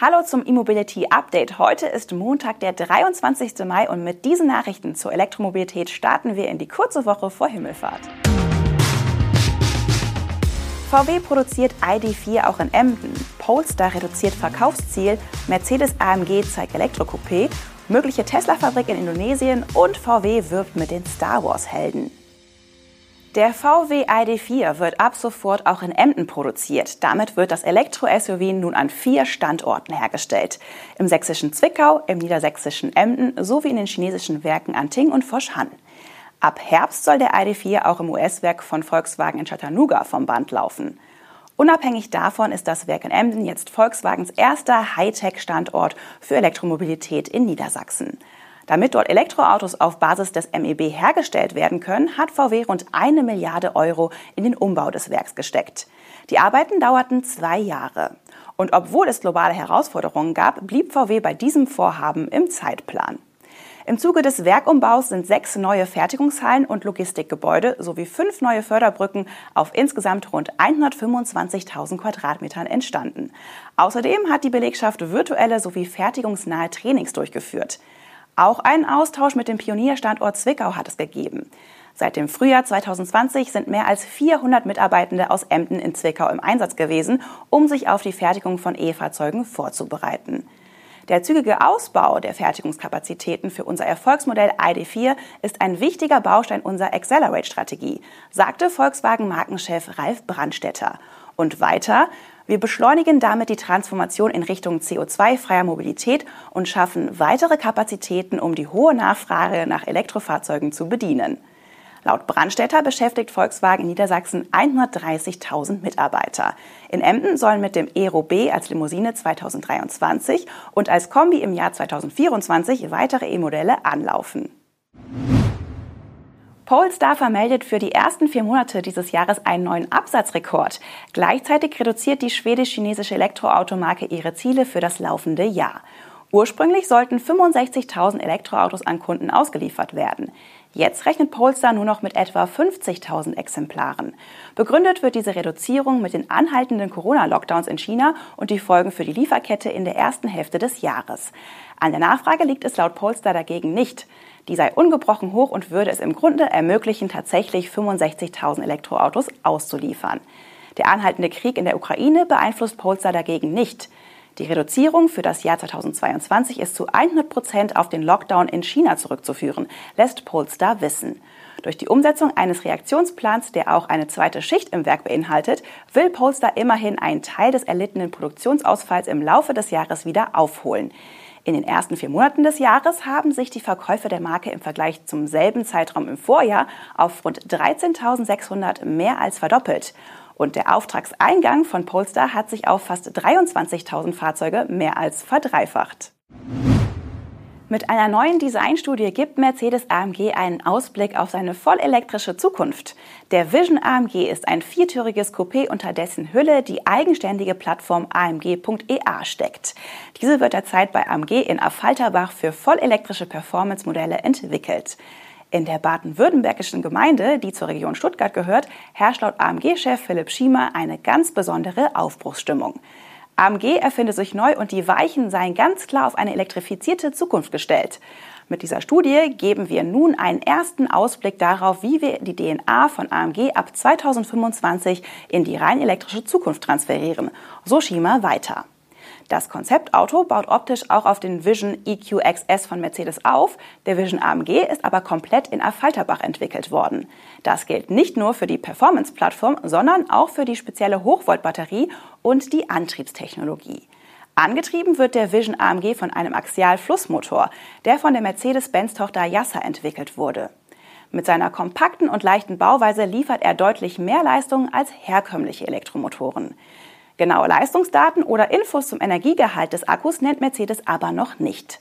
Hallo zum E-Mobility Update. Heute ist Montag, der 23. Mai und mit diesen Nachrichten zur Elektromobilität starten wir in die kurze Woche vor Himmelfahrt. VW produziert ID4 auch in Emden. Polestar reduziert Verkaufsziel. Mercedes AMG zeigt Elektrocoupé. Mögliche Tesla-Fabrik in Indonesien und VW wirbt mit den Star Wars-Helden. Der VW ID4 wird ab sofort auch in Emden produziert. Damit wird das Elektro-SUV nun an vier Standorten hergestellt. Im sächsischen Zwickau, im niedersächsischen Emden sowie in den chinesischen Werken Anting und Foshan. Ab Herbst soll der ID4 auch im US-Werk von Volkswagen in Chattanooga vom Band laufen. Unabhängig davon ist das Werk in Emden jetzt Volkswagens erster Hightech-Standort für Elektromobilität in Niedersachsen. Damit dort Elektroautos auf Basis des MEB hergestellt werden können, hat VW rund eine Milliarde Euro in den Umbau des Werks gesteckt. Die Arbeiten dauerten zwei Jahre. Und obwohl es globale Herausforderungen gab, blieb VW bei diesem Vorhaben im Zeitplan. Im Zuge des Werkumbaus sind sechs neue Fertigungshallen und Logistikgebäude sowie fünf neue Förderbrücken auf insgesamt rund 125.000 Quadratmetern entstanden. Außerdem hat die Belegschaft virtuelle sowie fertigungsnahe Trainings durchgeführt. Auch einen Austausch mit dem Pionierstandort Zwickau hat es gegeben. Seit dem Frühjahr 2020 sind mehr als 400 Mitarbeitende aus Emden in Zwickau im Einsatz gewesen, um sich auf die Fertigung von E-Fahrzeugen vorzubereiten. Der zügige Ausbau der Fertigungskapazitäten für unser Erfolgsmodell ID4 ist ein wichtiger Baustein unserer Accelerate-Strategie, sagte Volkswagen-Markenchef Ralf Brandstetter. Und weiter, wir beschleunigen damit die Transformation in Richtung CO2-freier Mobilität und schaffen weitere Kapazitäten, um die hohe Nachfrage nach Elektrofahrzeugen zu bedienen. Laut Brandstätter beschäftigt Volkswagen in Niedersachsen 130.000 Mitarbeiter. In Emden sollen mit dem Aero B als Limousine 2023 und als Kombi im Jahr 2024 weitere E-Modelle anlaufen. Polestar vermeldet für die ersten vier Monate dieses Jahres einen neuen Absatzrekord. Gleichzeitig reduziert die schwedisch-chinesische Elektroautomarke ihre Ziele für das laufende Jahr. Ursprünglich sollten 65.000 Elektroautos an Kunden ausgeliefert werden. Jetzt rechnet Polestar nur noch mit etwa 50.000 Exemplaren. Begründet wird diese Reduzierung mit den anhaltenden Corona-Lockdowns in China und die Folgen für die Lieferkette in der ersten Hälfte des Jahres. An der Nachfrage liegt es laut Polestar dagegen nicht. Die sei ungebrochen hoch und würde es im Grunde ermöglichen, tatsächlich 65.000 Elektroautos auszuliefern. Der anhaltende Krieg in der Ukraine beeinflusst Polestar dagegen nicht. Die Reduzierung für das Jahr 2022 ist zu 100 Prozent auf den Lockdown in China zurückzuführen, lässt Polestar wissen. Durch die Umsetzung eines Reaktionsplans, der auch eine zweite Schicht im Werk beinhaltet, will Polestar immerhin einen Teil des erlittenen Produktionsausfalls im Laufe des Jahres wieder aufholen. In den ersten vier Monaten des Jahres haben sich die Verkäufe der Marke im Vergleich zum selben Zeitraum im Vorjahr auf rund 13.600 mehr als verdoppelt. Und der Auftragseingang von Polestar hat sich auf fast 23.000 Fahrzeuge mehr als verdreifacht. Mit einer neuen Designstudie gibt Mercedes AMG einen Ausblick auf seine vollelektrische Zukunft. Der Vision AMG ist ein viertüriges Coupé, unter dessen Hülle die eigenständige Plattform AMG.EA steckt. Diese wird derzeit bei AMG in Affalterbach für vollelektrische Performance-Modelle entwickelt. In der baden-württembergischen Gemeinde, die zur Region Stuttgart gehört, herrscht laut AMG-Chef Philipp Schiemer eine ganz besondere Aufbruchsstimmung. AMG erfindet sich neu und die Weichen seien ganz klar auf eine elektrifizierte Zukunft gestellt. Mit dieser Studie geben wir nun einen ersten Ausblick darauf, wie wir die DNA von AMG ab 2025 in die rein elektrische Zukunft transferieren. So Schima weiter. Das Konzeptauto baut optisch auch auf den Vision EQXS von Mercedes auf. Der Vision AMG ist aber komplett in Affalterbach entwickelt worden. Das gilt nicht nur für die Performance-Plattform, sondern auch für die spezielle Hochvoltbatterie und die Antriebstechnologie. Angetrieben wird der Vision AMG von einem Axial-Flussmotor, der von der Mercedes-Benz-Tochter Yassa entwickelt wurde. Mit seiner kompakten und leichten Bauweise liefert er deutlich mehr Leistung als herkömmliche Elektromotoren. Genaue Leistungsdaten oder Infos zum Energiegehalt des Akkus nennt Mercedes aber noch nicht.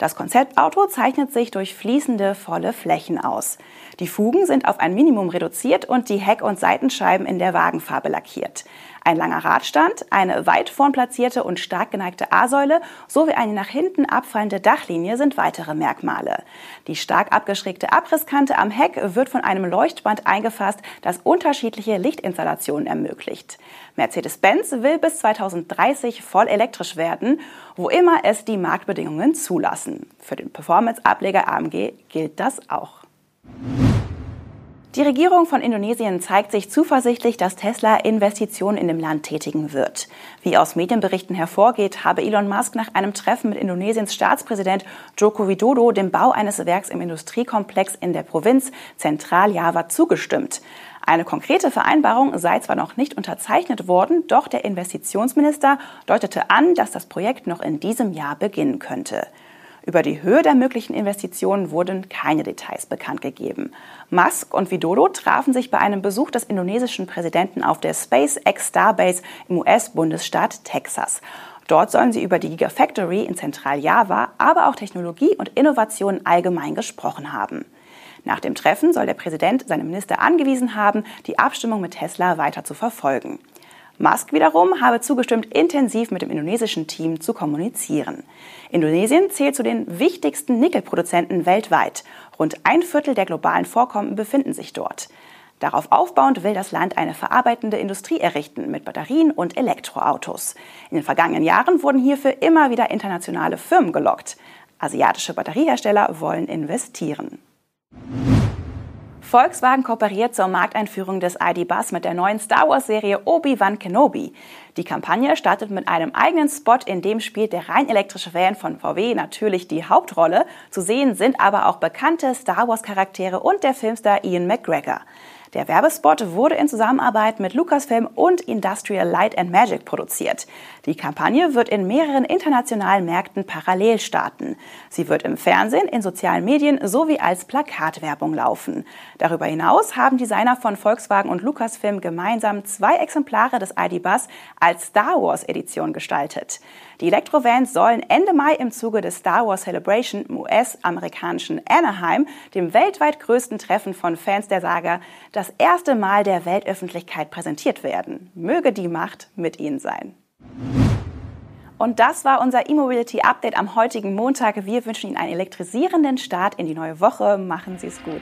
Das Konzeptauto zeichnet sich durch fließende, volle Flächen aus. Die Fugen sind auf ein Minimum reduziert und die Heck- und Seitenscheiben in der Wagenfarbe lackiert. Ein langer Radstand, eine weit vorn platzierte und stark geneigte A-Säule sowie eine nach hinten abfallende Dachlinie sind weitere Merkmale. Die stark abgeschrägte Abrisskante am Heck wird von einem Leuchtband eingefasst, das unterschiedliche Lichtinstallationen ermöglicht. Mercedes-Benz will bis 2030 voll elektrisch werden, wo immer es die Marktbedingungen zulassen. Für den Performance-Ableger AMG gilt das auch. Die Regierung von Indonesien zeigt sich zuversichtlich, dass Tesla Investitionen in dem Land tätigen wird. Wie aus Medienberichten hervorgeht, habe Elon Musk nach einem Treffen mit Indonesiens Staatspräsident Joko Widodo dem Bau eines Werks im Industriekomplex in der Provinz Zentral-Java zugestimmt. Eine konkrete Vereinbarung sei zwar noch nicht unterzeichnet worden, doch der Investitionsminister deutete an, dass das Projekt noch in diesem Jahr beginnen könnte. Über die Höhe der möglichen Investitionen wurden keine Details bekannt gegeben. Musk und Widodo trafen sich bei einem Besuch des indonesischen Präsidenten auf der SpaceX Starbase im US-Bundesstaat Texas. Dort sollen sie über die Gigafactory in Zentral-Java, aber auch Technologie und Innovation allgemein gesprochen haben. Nach dem Treffen soll der Präsident seine Minister angewiesen haben, die Abstimmung mit Tesla weiter zu verfolgen. Musk wiederum habe zugestimmt, intensiv mit dem indonesischen Team zu kommunizieren. Indonesien zählt zu den wichtigsten Nickelproduzenten weltweit. Rund ein Viertel der globalen Vorkommen befinden sich dort. Darauf aufbauend will das Land eine verarbeitende Industrie errichten mit Batterien und Elektroautos. In den vergangenen Jahren wurden hierfür immer wieder internationale Firmen gelockt. Asiatische Batteriehersteller wollen investieren. Volkswagen kooperiert zur Markteinführung des ID-Bus mit der neuen Star Wars-Serie Obi-Wan Kenobi. Die Kampagne startet mit einem eigenen Spot, in dem spielt der rein elektrische Van von VW natürlich die Hauptrolle. Zu sehen sind aber auch bekannte Star Wars-Charaktere und der Filmstar Ian McGregor. Der Werbespot wurde in Zusammenarbeit mit Lucasfilm und Industrial Light and Magic produziert. Die Kampagne wird in mehreren internationalen Märkten parallel starten. Sie wird im Fernsehen, in sozialen Medien sowie als Plakatwerbung laufen. Darüber hinaus haben Designer von Volkswagen und Lucasfilm gemeinsam zwei Exemplare des ID-Bus als Star Wars Edition gestaltet. Die Elektrovans sollen Ende Mai im Zuge des Star Wars Celebration im US-amerikanischen Anaheim, dem weltweit größten Treffen von Fans der Saga, das erste Mal der Weltöffentlichkeit präsentiert werden. Möge die Macht mit ihnen sein. Und das war unser E-Mobility Update am heutigen Montag. Wir wünschen Ihnen einen elektrisierenden Start in die neue Woche. Machen Sie es gut.